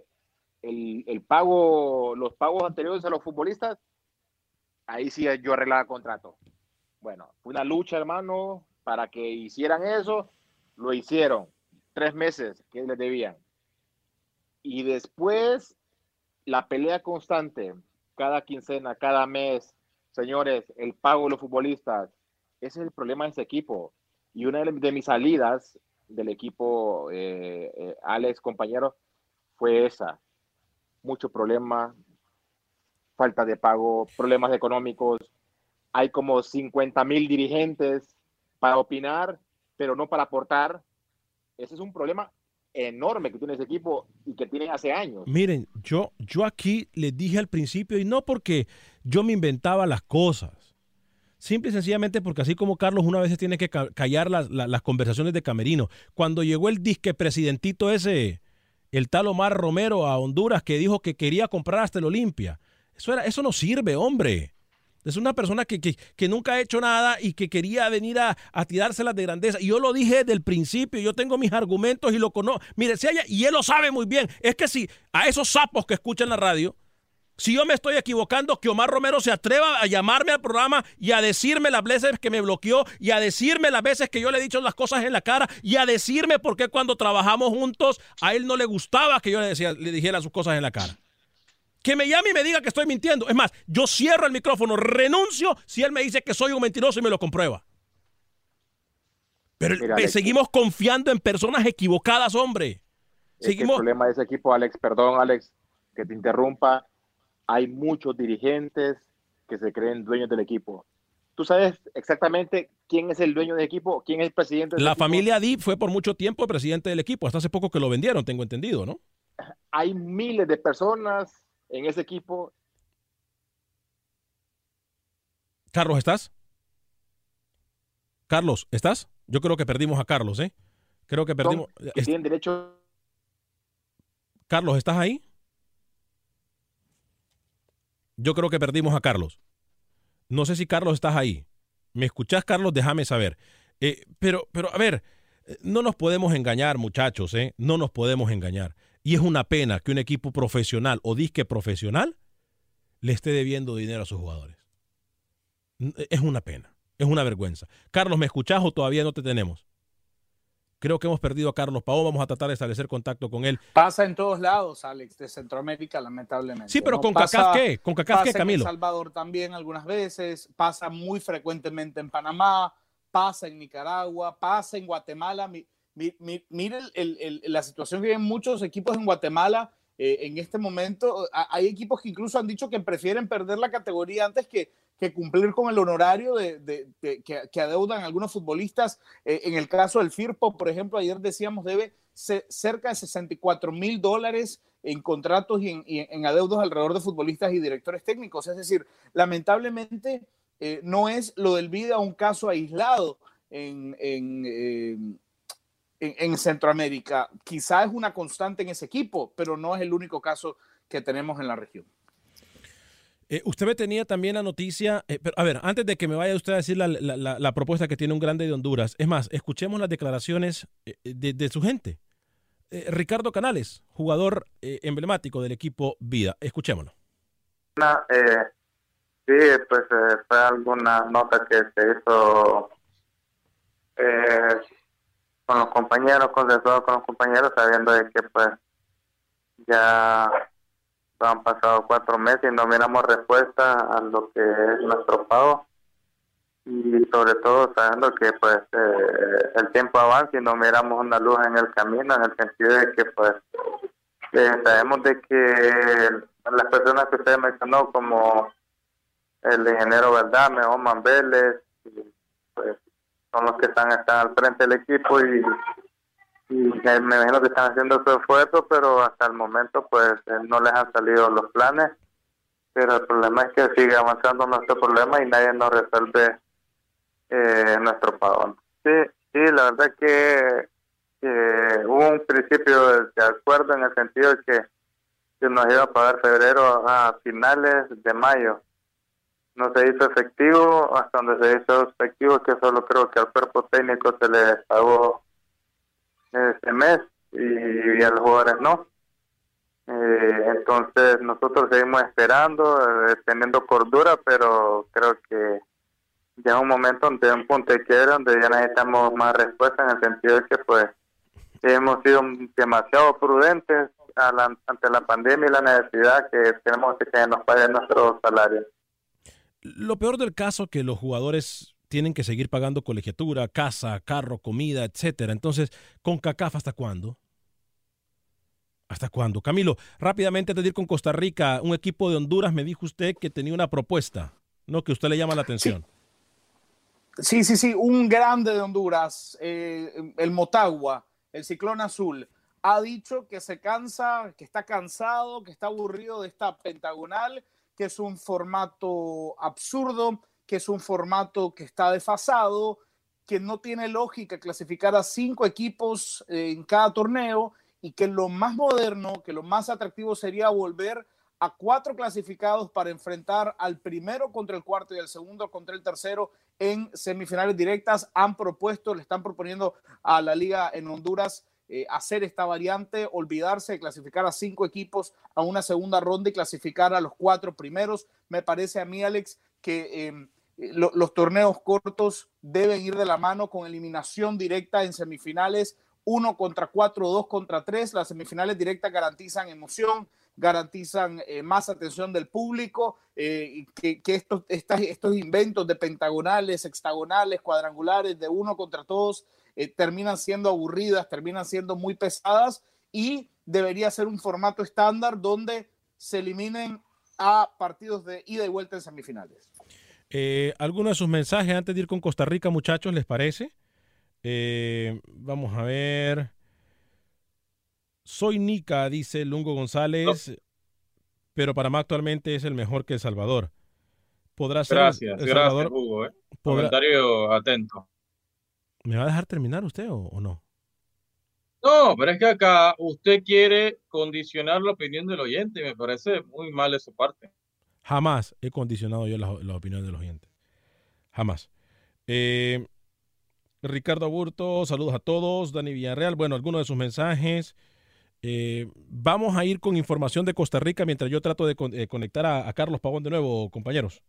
el, el pago, los pagos anteriores a los futbolistas. Ahí sí yo arreglaba contrato. Bueno, fue una lucha, hermano, para que hicieran eso. Lo hicieron. Tres meses que les debían. Y después, la pelea constante, cada quincena, cada mes. Señores, el pago de los futbolistas. Ese es el problema de ese equipo. Y una de, mis salidas del equipo, eh, eh, Alex, compañero, fue esa. Mucho problema, falta de pago, problemas económicos. Hay como 50 mil dirigentes para opinar, pero no para aportar. Ese es un problema enorme que tiene ese equipo y que tiene hace años. Miren, yo, yo aquí les dije al principio, y no porque yo me inventaba las cosas, simple y sencillamente porque así como Carlos una vez tiene que ca- callar las, la- las conversaciones de Camerino, cuando llegó el disque presidentito ese, el tal Omar Romero a Honduras que dijo que quería comprar hasta el Olimpia, eso, era, eso no sirve, hombre. Es una persona que, que- que nunca ha hecho nada y que quería venir a, a tirárselas de grandeza. Y yo lo dije desde el principio, yo tengo mis argumentos y lo conozco. Mire, si y él lo sabe muy bien. Es que si a esos sapos que escuchan la radio, si yo me estoy equivocando, que Omar Romero se atreva a llamarme al programa y a decirme las veces que me bloqueó y a decirme las veces que yo le he dicho las cosas en la cara y a decirme por qué cuando trabajamos juntos a él no le gustaba que yo le, decía, le dijera sus cosas en la cara. Que me llame y me diga que estoy mintiendo. Es más, yo cierro el micrófono, renuncio si él me dice que soy un mentiroso y me lo comprueba. Pero Mira, eh, Alex, seguimos confiando en personas equivocadas, hombre. Es que Seguimos. el problema de ese equipo, Alex, perdón, Alex, que te interrumpa. Hay muchos dirigentes que se creen dueños del equipo. ¿Tú sabes exactamente quién es el dueño del equipo? ¿Quién es el presidente del La equipo? familia Dip fue por mucho tiempo presidente del equipo. Hasta hace poco que lo vendieron, tengo entendido, ¿no? Hay miles de personas en ese equipo. Carlos, ¿estás? Carlos, ¿estás? Yo creo que perdimos a Carlos, ¿eh? Creo que perdimos. que tienen derecho. Carlos, ¿estás ahí? Yo creo que perdimos a Carlos. No sé si Carlos estás ahí. ¿Me escuchás, Carlos? Déjame saber. Eh, pero, pero, a ver, eh, no nos podemos engañar, muchachos, ¿eh? No nos podemos engañar. Y es una pena que un equipo profesional o disque profesional le esté debiendo dinero a sus jugadores. Es una pena, es una vergüenza. Carlos, ¿me escuchás o todavía no te tenemos? Creo que hemos perdido a Carlos Pau. Vamos a tratar de establecer contacto con él. Pasa en todos lados, Alex, de Centroamérica, lamentablemente. Sí, pero ¿no? ¿con CACAF qué? ¿Con pasa qué, en Camilo? El Salvador también algunas veces, pasa muy frecuentemente en Panamá, pasa en Nicaragua, pasa en Guatemala. Mi- mi- mi- Mire el- el- el- la situación que viven muchos equipos en Guatemala eh, en este momento. A- Hay equipos que incluso han dicho que prefieren perder la categoría antes que, que cumplir con el honorario de, que, adeudan algunos futbolistas. Eh, en el caso del Firpo, por ejemplo, ayer decíamos debe ce- cerca de 64 mil dólares en contratos y en, y adeudos alrededor de futbolistas y directores técnicos. Es decir, lamentablemente eh, no es lo del vida un caso aislado en, eh, en- en Centroamérica. Quizá es una constante en ese equipo, pero no es el único caso que tenemos en la región. Eh, usted me tenía también la noticia, eh, pero a ver, antes de que me vaya usted a decir la, la- propuesta que tiene un grande de Honduras, es más, escuchemos las declaraciones eh, de, de su gente. Ricardo Canales, jugador emblemático del equipo Vida, escuchémoslo. Eh, sí, pues fue alguna nota que se hizo con los compañeros, con los compañeros, sabiendo de que pues ya han pasado cuatro meses y no miramos respuesta a lo que es nuestro pago. Y sobre todo sabiendo que pues eh, el tiempo avanza y no miramos una luz en el camino en el sentido de que pues eh, sabemos de que las personas que usted mencionó como el ingeniero Verdame, Oman Vélez, pues son los que están, están al frente del equipo y, y me imagino que están haciendo su esfuerzo, pero hasta el momento pues eh, no les han salido los planes, pero el problema es que sigue avanzando nuestro problema y nadie nos resuelve eh, nuestro pagón. Sí, sí, la verdad que, hubo un principio de, acuerdo en el sentido de que se nos iba a pagar febrero a finales de mayo. No se hizo efectivo, hasta donde se hizo efectivo, que solo creo que al cuerpo técnico se le pagó este mes y, a los jugadores no. Eh, entonces nosotros seguimos esperando, eh, teniendo cordura, pero creo que ya un momento, donde un punto de quiebra donde ya necesitamos más respuesta en el sentido de que pues hemos sido demasiado prudentes ante la pandemia y la necesidad que tenemos que nos paguen nuestros salarios. Lo peor del caso que los jugadores tienen que seguir pagando colegiatura, casa, carro, comida, etcétera. Entonces, ¿con CACAF hasta cuándo? ¿Hasta cuándo? Camilo, rápidamente antes de ir con Costa Rica, un equipo de Honduras me dijo usted que tenía una propuesta, ¿no? Que usted le llama la atención. Sí, sí, sí, un grande de Honduras, eh, el Motagua, el Ciclón Azul, ha dicho que se cansa, que está cansado, que está aburrido de esta pentagonal, que es un formato absurdo, que es un formato que está desfasado, que no tiene lógica clasificar a cinco equipos eh, en cada torneo y que lo más moderno, que lo más atractivo sería volver a cuatro clasificados para enfrentar al primero contra el cuarto y al segundo contra el tercero en semifinales directas. Han propuesto, le están proponiendo a la liga en Honduras eh, hacer esta variante, olvidarse de clasificar a cinco equipos a una segunda ronda y clasificar a los cuatro primeros. Me parece a mí, Alex, que los torneos cortos deben ir de la mano con eliminación directa en semifinales, uno contra cuatro, dos contra tres. Las semifinales directas garantizan emoción, garantizan eh, más atención del público, eh, que, estos, estos inventos de pentagonales, hexagonales, cuadrangulares, de uno contra todos, eh, terminan siendo aburridas, terminan siendo muy pesadas y debería ser un formato estándar donde se eliminen a partidos de ida y vuelta en semifinales. ¿Alguno de sus mensajes antes de ir con Costa Rica, muchachos, les parece? vamos a ver. Soy Nica, dice Lungo González, pero Panamá actualmente es el mejor que El Salvador. Podrá ser. Gracias, gracias, Hugo. ¿eh? Comentario atento. ¿Me va a dejar terminar usted o, no? No, pero es que acá usted quiere condicionar la opinión del oyente y me parece muy mal de su parte. Jamás he condicionado yo la, la opinión del oyente. Jamás. Eh, Ricardo Aburto, saludos a todos. Dani Villarreal, bueno, algunos de sus mensajes. Eh, vamos a ir con información de Costa Rica mientras yo trato de eh, conectar a, Carlos Pavón de nuevo, compañeros.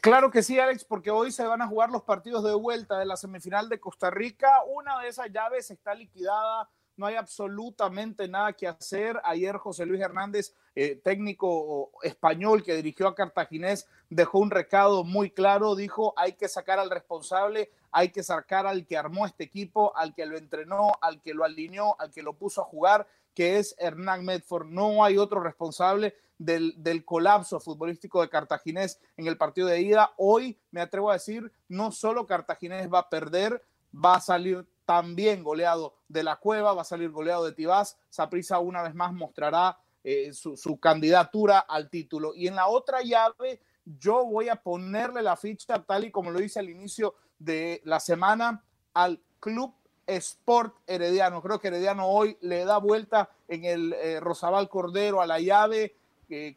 Claro que sí, Alex, porque hoy se van a jugar los partidos de vuelta de la semifinal de Costa Rica. Una de esas llaves está liquidada no hay absolutamente nada que hacer. Ayer José Luis Hernández, eh, técnico español que dirigió a Cartaginés, dejó un recado muy claro, dijo, hay que sacar al responsable, hay que sacar al que armó este equipo, al que lo entrenó, al que lo alineó, al que lo puso a jugar, que es Hernán Medford. No hay otro responsable del, del, colapso futbolístico de Cartaginés en el partido de ida. Hoy, me atrevo a decir, no solo Cartaginés va a perder, va a salir también goleado de la Cueva, va a salir goleado de Tibás. Saprisa una vez más mostrará eh, su, candidatura al título. Y en la otra llave, yo voy a ponerle la ficha, tal y como lo hice al inicio de la semana, al Club Sport Herediano. Creo que Herediano hoy le da vuelta en el eh, Rosabal Cordero a la llave,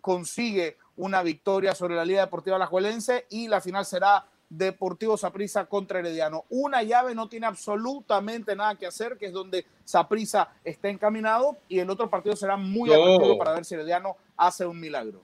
consigue una victoria sobre la Liga Deportiva Alajuelense y la final será Deportivo Saprissa contra Herediano. Una llave no tiene absolutamente nada que hacer, que es donde Saprissa está encaminado, y el otro partido será muy atractivo para ver si Herediano hace un milagro.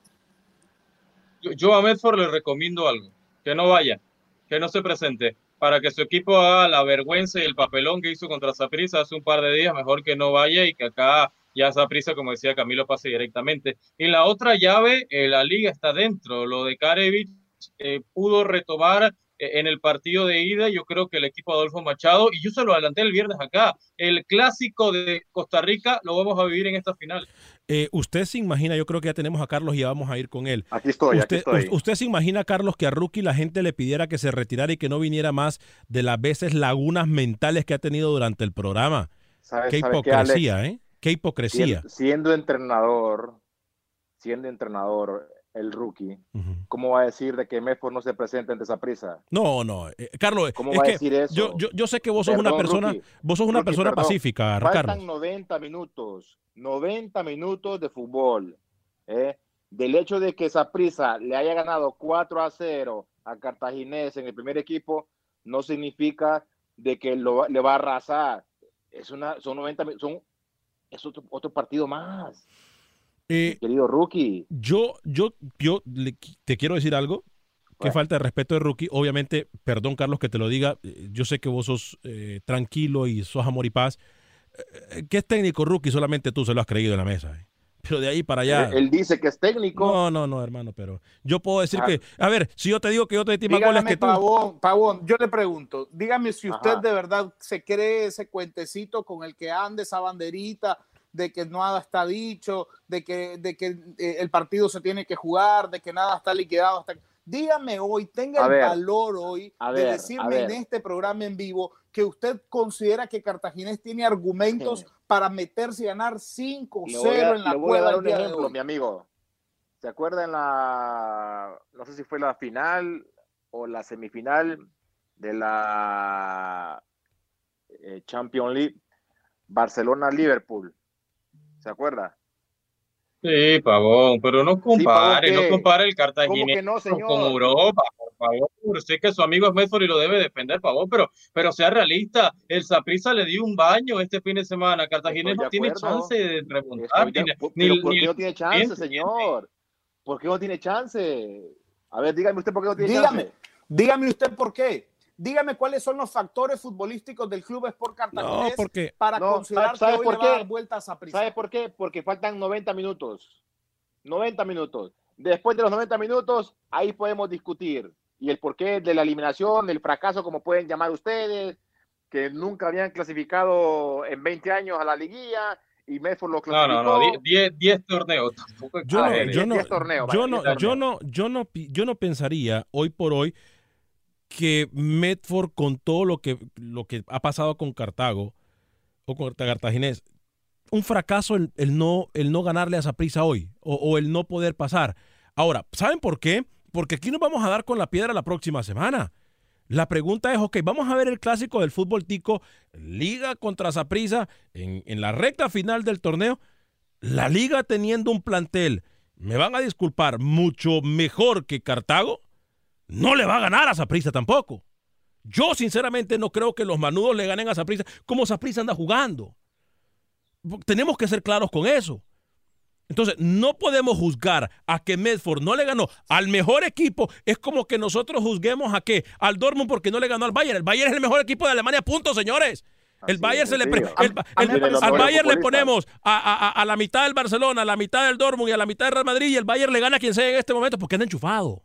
Yo, yo a Medford le recomiendo algo, que no vaya, que no se presente, para que su equipo haga la vergüenza y el papelón que hizo contra Saprissa hace un par de días, mejor que no vaya y que acá ya Saprissa, como decía Camilo, pase directamente. Y la otra llave, eh, la liga está dentro, lo de Karevich eh, pudo retomar eh, en el partido de ida, yo creo que el equipo Adolfo Machado, y yo se lo adelanté el viernes acá, el clásico de Costa Rica lo vamos a vivir en esta final. Eh, usted se imagina, yo creo que ya tenemos a Carlos y ya vamos a ir con él. Aquí estoy, usted, aquí estoy. u- ¿Usted se imagina, Carlos, que a Rookie la gente le pidiera que se retirara y que no viniera más de las veces lagunas mentales que ha tenido durante el programa? ¿Sabes- Qué sabes qué, hipocresía, Alex? ¿eh? Qué hipocresía. Sien- Siendo entrenador, siendo entrenador, el rookie, ¿cómo va a decir de que Medford no se presenta ante esa prisa? No, no, eh, Carlos, ¿Cómo es va a que decir eso? Yo, yo, yo sé que vos sos una persona, rookie. vos sos una Rookie, persona perdón. pacífica, Faltan Carlos. 90 minutos, 90 minutos de fútbol. ¿eh? Del hecho de que Saprissa le haya ganado 4 a 0 a Cartaginés en el primer equipo, no significa de que lo, le va a arrasar. Es una, son 90 mi- son es otro, otro partido más. Eh, querido rookie. Yo, yo, yo le te quiero decir algo. Que falta de respeto de rookie. Obviamente, perdón, Carlos, que te lo diga. eh, Yo sé que vos sos eh, tranquilo y sos amor y paz. Que es técnico rookie, solamente tú se lo has creído en la mesa. eh. Pero de ahí para allá. Él dice que es técnico. No, no, no, hermano, pero yo puedo decir Ah. que. A ver, si yo te digo que yo te metí más goles que tú. Pavón, Pavón, yo le pregunto, dígame si usted Ajá. de verdad se cree ese cuentecito con el que ande esa banderita de que nada está dicho, de que, de que eh, el partido se tiene que jugar, de que nada está liquidado. Hasta... Dígame hoy, tenga A el ver, valor hoy de ver, decirme en este programa en vivo que usted considera que Cartaginés tiene argumentos para meterse y ganar 5-0 Le voy a, en la le voy a cueva dar un de ejemplo, hoy. mi amigo. ¿Se acuerdan la, no sé si fue la final o la semifinal de la eh, Champions League, Barcelona-Liverpool? ¿Se acuerda? Sí, Pavón, pero no compare, no compare el ¿Cómo Cartaginés no, con? Europa, por favor. Sé que su amigo es Medford y lo debe defender, Pavón, pero, pero sea realista. El Saprissa le dio un baño este fin de semana. Cartaginés no tiene chance de remontar. De- ni- ¿Pero ni- por qué no tiene chance, señor? ¿Por qué no tiene chance? A ver, dígame usted por qué no tiene Dígame, chance. dígame usted por qué. Dígame cuáles son los factores futbolísticos del Club Sport Cartaginés No, porque- para No, considerar ¿sabe que hoy por le va a qué? dar vueltas a prisa. ¿Sabe por qué? Porque faltan 90 minutos. 90 minutos. Después de los 90 minutos, ahí podemos discutir. Y el porqué de la eliminación, el fracaso, como pueden llamar ustedes, que nunca habían clasificado en 20 años a la liguilla y Medford lo clasificó. no, no, 10 10 torneos. Tampoco Yo no, exagere. yo no, 10 torneos, yo no, 10 yo no, yo no, yo no pensaría hoy por hoy que Medford con todo lo que, lo que ha pasado con Cartago o con Cartaginés, un fracaso el, el no, el no ganarle a Saprissa hoy o, el no poder pasar. Ahora, ¿saben por qué? Porque aquí nos vamos a dar con la piedra la próxima semana. La pregunta es, ok, vamos a ver el clásico del fútbol tico, liga contra Saprissa en, en la recta final del torneo. La liga teniendo un plantel, me van a disculpar, mucho mejor que Cartago, no le va a ganar a Saprissa tampoco. Yo sinceramente no creo que los manudos le ganen a Saprissa como Saprissa anda jugando. Tenemos que ser claros con eso. Entonces, no podemos juzgar a que Medford no le ganó al mejor equipo. Es como que nosotros juzguemos a qué? Al Dortmund porque no le ganó al Bayern. El Bayern es el mejor equipo de Alemania, punto, señores. El Bayern se le pre- el- al que- Bayern le ponemos a, a- a- a la mitad del Barcelona, a la mitad del Dortmund y a la mitad del Real Madrid y el Bayern le gana a quien sea en este momento porque anda enchufado.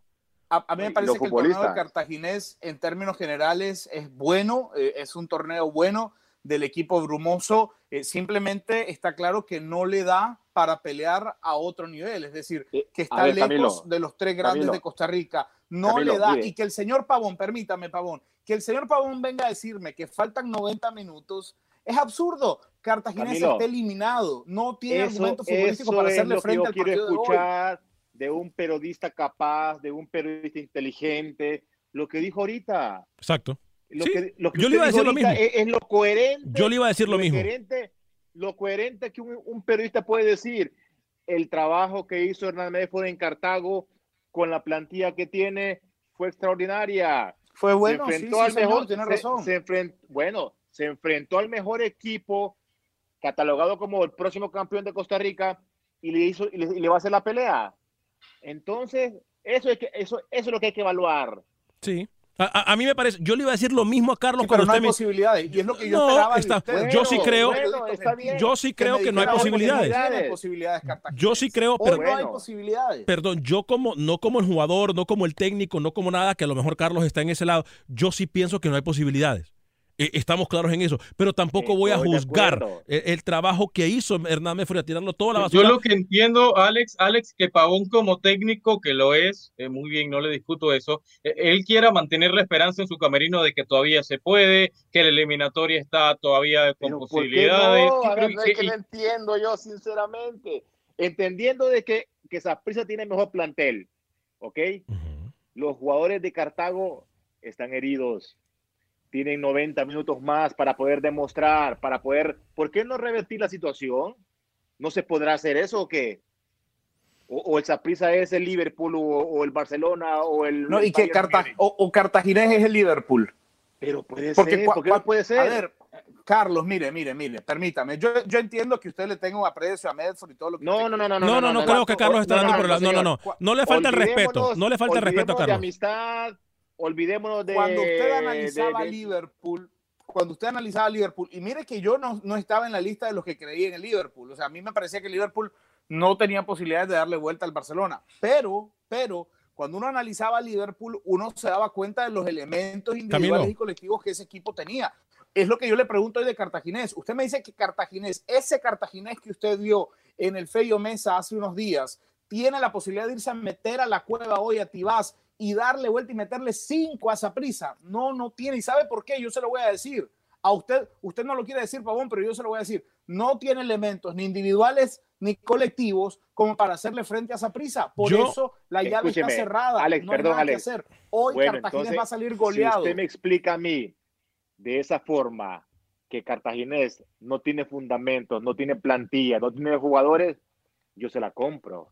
A, a mí me parece que el torneo de. Cartaginés, en términos generales, es bueno, eh, es un torneo bueno del equipo brumoso. eh, simplemente está claro que no le da para pelear a otro nivel, es decir, que está ver, lejos Camilo, de los tres grandes Camilo. de Costa Rica. No Camilo, le da. mire. Y que el señor Pavón, permítame, Pavón, que el señor Pavón venga a decirme que faltan 90 minutos. Es absurdo. Cartaginés está eliminado. No tiene Eso, argumentos futbolísticos para hacerle frente al partido de hoy. De un periodista capaz, de un periodista inteligente. Lo que dijo ahorita. Exacto. Lo Sí, que, lo que yo le iba a decir lo mismo. Es, es lo coherente. Yo le iba a decir lo mismo. Coherente, lo coherente que un, un periodista puede decir. El trabajo que hizo Hernán Medford en Cartago con la plantilla que tiene fue extraordinaria. Fue bueno, se enfrentó sí, al señor, mejor, tiene se- razón. se bueno, se enfrentó al mejor equipo catalogado como el próximo campeón de Costa Rica y le hizo y le, y le va a hacer la pelea. Entonces, eso es que eso, eso es lo que hay que evaluar. Sí. A, a- a mí me parece, yo le iba a decir lo mismo a Carlos Sí, pero cuando no hay me- posibilidades. Y es lo que yo No, esperaba de está- yo sí creo- Bueno, está bien. yo sí creo me que no hay dijera, "Oye, posibilidades. Posibilidades. Yo sí creo, pero no hay posibilidades. Perdón, yo como, no como el jugador, no como el técnico, no como nada, que a lo mejor Carlos está en ese lado, yo sí pienso que no hay posibilidades. Eh, Estamos claros en eso, pero tampoco voy a juzgar acuerdo. el, el trabajo que hizo Hernán Medford a tirarlo toda la Yo basura. lo que entiendo, Alex, Alex, que Pavón como técnico, que lo es, eh, muy bien, no le discuto eso, eh, él quiera mantener la esperanza en su camerino de que todavía se puede, que la eliminatoria está todavía con ¿Por qué posibilidades. no? A ver, no es que no entiendo yo, sinceramente. Entendiendo de que, que Saprissa tiene mejor plantel, ¿ok? Los jugadores de Cartago están heridos. Tienen 90 minutos más para poder demostrar, para poder... ¿Por qué no revertir la situación? ¿No se podrá hacer eso o qué? O, o el es el Liverpool o, o el Barcelona o el... No, el y que Carta o, o Cartaginés es el Liverpool. Pero puede Porque ser, ¿por qué no puede ser? A ver, Carlos, mire, mire, mire, permítame. Yo, yo entiendo que usted le tenga un aprecio a Medford y todo lo que No, no, no, quiera. no, No, no, no, creo que Carlos está dando por. No, no, no. No le falta el respeto. No le falta el respeto a Carlos. de amistad, olvidémonos de... Cuando usted analizaba de- de- Liverpool, cuando usted analizaba Liverpool, y mire que yo no, no estaba en la lista de los que creí en el Liverpool. O sea, a mí me parecía que Liverpool no tenía posibilidades de darle vuelta al Barcelona. Pero, pero, cuando uno analizaba Liverpool, uno se daba cuenta de los elementos individuales Camilo. y colectivos que ese equipo tenía. Es lo que yo le pregunto hoy de Cartaginés. Usted me dice que Cartaginés, ese Cartaginés que usted vio en el Feyo Mesa hace unos días, tiene la posibilidad de irse a meter a la cueva hoy a Tibás y darle vuelta y meterle cinco a esa prisa. No, no tiene. ¿Y sabe por qué? Yo se lo voy a decir. A usted, usted no lo quiere decir, Pavón, pero yo se lo voy a decir. No tiene elementos ni individuales ni colectivos como para hacerle frente a esa prisa. Por Yo- eso la llave está cerrada. Alex, no hay perdón, nada que Alex. hacer. Hoy Bueno, Cartaginés entonces, va a salir goleado. Si usted me explica a mí de esa forma que Cartaginés no tiene fundamentos, no tiene plantilla, no tiene jugadores, yo se la compro.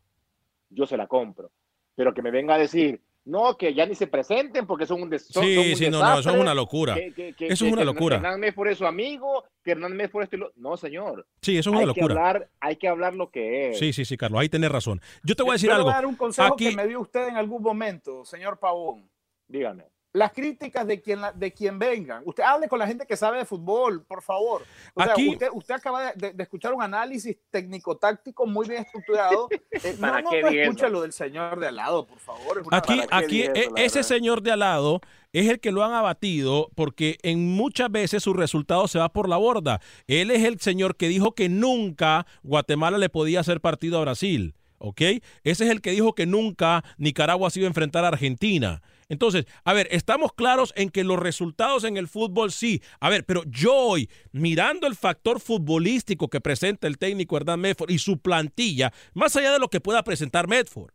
Yo se la compro. Pero que me venga a decir, no, que ya ni se presenten porque son un, des son- Sí, son un sí, no, no, eso es desastre, una locura. que- que- que- Eso es una locura. Hernán Medford es su amigo, que Hernán Medford es... lo- No, señor. Sí, eso es una hay locura. Que hablar, hay que hablar lo que es. Sí, sí, sí, Carlos, ahí tenés razón. Yo te voy a decir Yo algo. voy a dar un consejo Aquí, que me dio usted en algún momento, señor Pavón. Dígame. Las críticas de quien, la- de quien vengan. Usted hable con la gente que sabe de fútbol, por favor. O sea, Aquí- usted, usted acaba de, de- de escuchar un análisis técnico-táctico muy bien estructurado. Eh, no, ¿Para no, qué no eso? lo del señor de al lado, por favor. Aquí, aquí e- ese señor de al lado es el que lo han abatido porque en muchas veces su resultado se va por la borda. Él es el señor que dijo que nunca Guatemala le podía hacer partido a Brasil. ¿Ok? Ese es el que dijo que nunca Nicaragua se iba a enfrentar a Argentina. Entonces, a ver, estamos claros en que los resultados en el fútbol sí. A ver, pero yo hoy, mirando el factor futbolístico que presenta el técnico Hernán Medford y su plantilla, más allá de lo que pueda presentar Medford,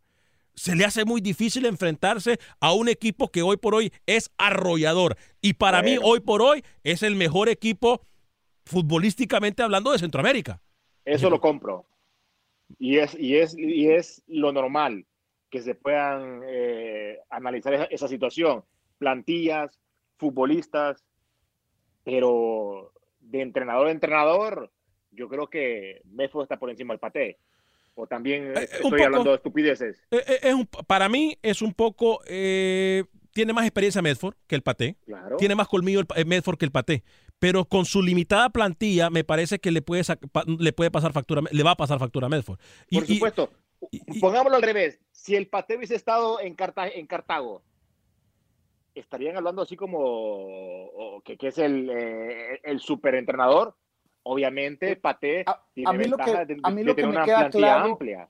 se le hace muy difícil enfrentarse a un equipo que hoy por hoy es arrollador. Y para mí, hoy por hoy, es el mejor equipo futbolísticamente hablando de Centroamérica. Eso lo compro. Y es, y es, y es lo normal que se puedan eh, analizar esa, esa situación. Plantillas, futbolistas, pero de entrenador a entrenador, yo creo que Medford está por encima del paté. O también un estoy poco. hablando de estupideces. Eh, eh, es un- para mí es un poco... eh, tiene más experiencia Medford que el Paté. Claro. Tiene más colmillo el, eh, Medford que el Paté. Pero con su limitada plantilla, me parece que le puede, le puede pasar factura, le va a pasar factura a Medford. Y- Por y- Pongámoslo al revés. Si el paté hubiese estado en, Carta- en Cartago, estarían hablando así como o- que, que es el, eh, el superentrenador. Obviamente, Paté tiene a mí lo que- de, a mí de que me queda claro- amplia.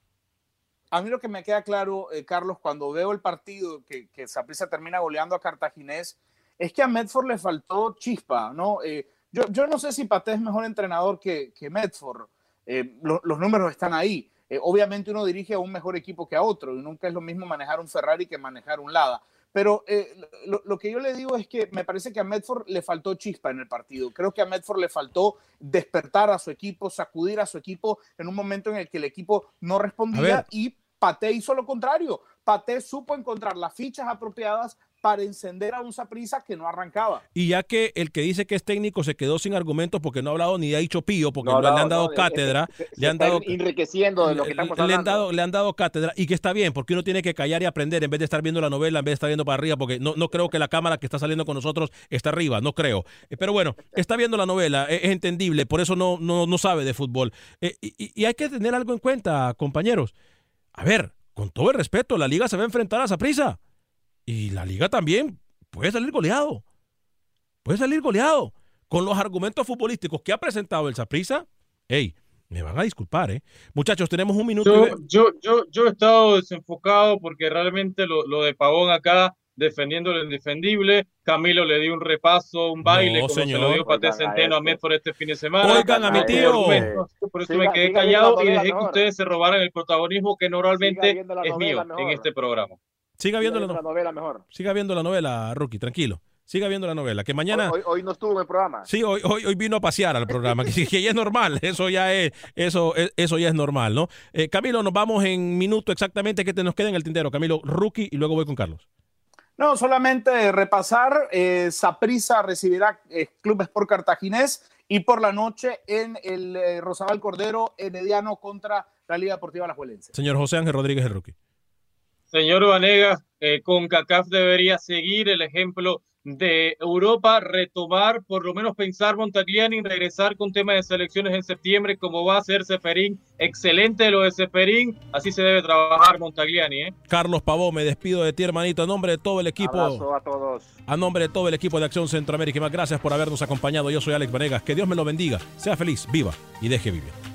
A mí lo que me queda claro, eh, Carlos, cuando veo el partido que, que termina goleando a Cartaginés, es que a Medford le faltó chispa, ¿no? Eh, yo, yo no sé si Paté es mejor entrenador que, que Medford. Eh, lo- los números están ahí. Eh, obviamente uno dirige a un mejor equipo que a otro y nunca es lo mismo manejar un Ferrari que manejar un Lada. Pero eh, lo, lo que yo le digo es que me parece que a Medford le faltó chispa en el partido. Creo que a Medford le faltó despertar a su equipo, sacudir a su equipo en un momento en el que el equipo no respondía y Paté hizo lo contrario. Paté supo encontrar las fichas apropiadas para encender a un Saprisa que no arrancaba. Y ya que el que dice que es técnico se quedó sin argumentos porque no ha hablado ni ha dicho pío, porque No, no, le han dado no, cátedra, se- se le han dado enriqueciendo de lo que estamos le han hablando. dado le han dado cátedra. Y que está bien porque uno tiene que callar y aprender en vez de estar viendo la novela en vez de estar viendo para arriba porque no, no creo que la cámara que está saliendo con nosotros está arriba no creo. Eh, pero bueno está viendo la novela es, es entendible por eso no, no, no sabe de fútbol. Eh, y, y- y hay que tener algo en cuenta compañeros. A ver con todo el respeto la liga se va a enfrentar a esa prisa y la liga también puede salir goleado puede salir goleado con los argumentos futbolísticos que ha presentado el Saprissa hey me van a disculpar eh muchachos tenemos un minuto Yo, yo, yo, yo he estado desenfocado porque realmente lo, lo de Pavón acá, defendiendo lo indefendible, Camilo le dio un repaso, un baile, No, como se señor. lo dio a Centeno a eso. Medford este fin de semana. Oigan a mi tío. Por eso Siga- me quedé callado la y dejé que ustedes se robaran el protagonismo que normalmente es mío en este programa. Siga viendo, la, Viendo no- la novela mejor. siga viendo la novela, Rookie, tranquilo. Siga viendo la novela, que mañana... Hoy, hoy no estuvo en el programa. Sí, hoy, hoy, hoy vino a pasear al programa, que, que ya es normal, eso ya es, eso, es- eso ya es normal, ¿no? Eh, Camilo, nos vamos en minuto exactamente que te nos queda en el tintero. Camilo, Rookie, y luego voy con Carlos. No, solamente repasar, eh, Saprissa recibirá eh, Club Sport Cartaginés y por la noche en el eh, Rosabal Cordero, Herediano contra la Liga Deportiva Alajuelense. Señor José Ángel Rodríguez, el Rookie. Señor Vanegas, eh, CONCACAF debería seguir el ejemplo de Europa, retomar, por lo menos pensar Montagliani regresar con tema de selecciones en septiembre, como va a ser Seferín. Excelente lo de Seferín, así se debe trabajar Montagliani, ¿eh? Carlos Pavó, me despido de ti, hermanito, en nombre de todo el equipo. Abrazo a todos. A nombre de todo el equipo de Acción Centroamérica, y más gracias por habernos acompañado. Yo soy Alex Vanegas. Que Dios me lo bendiga. Sea feliz, viva y deje vivir.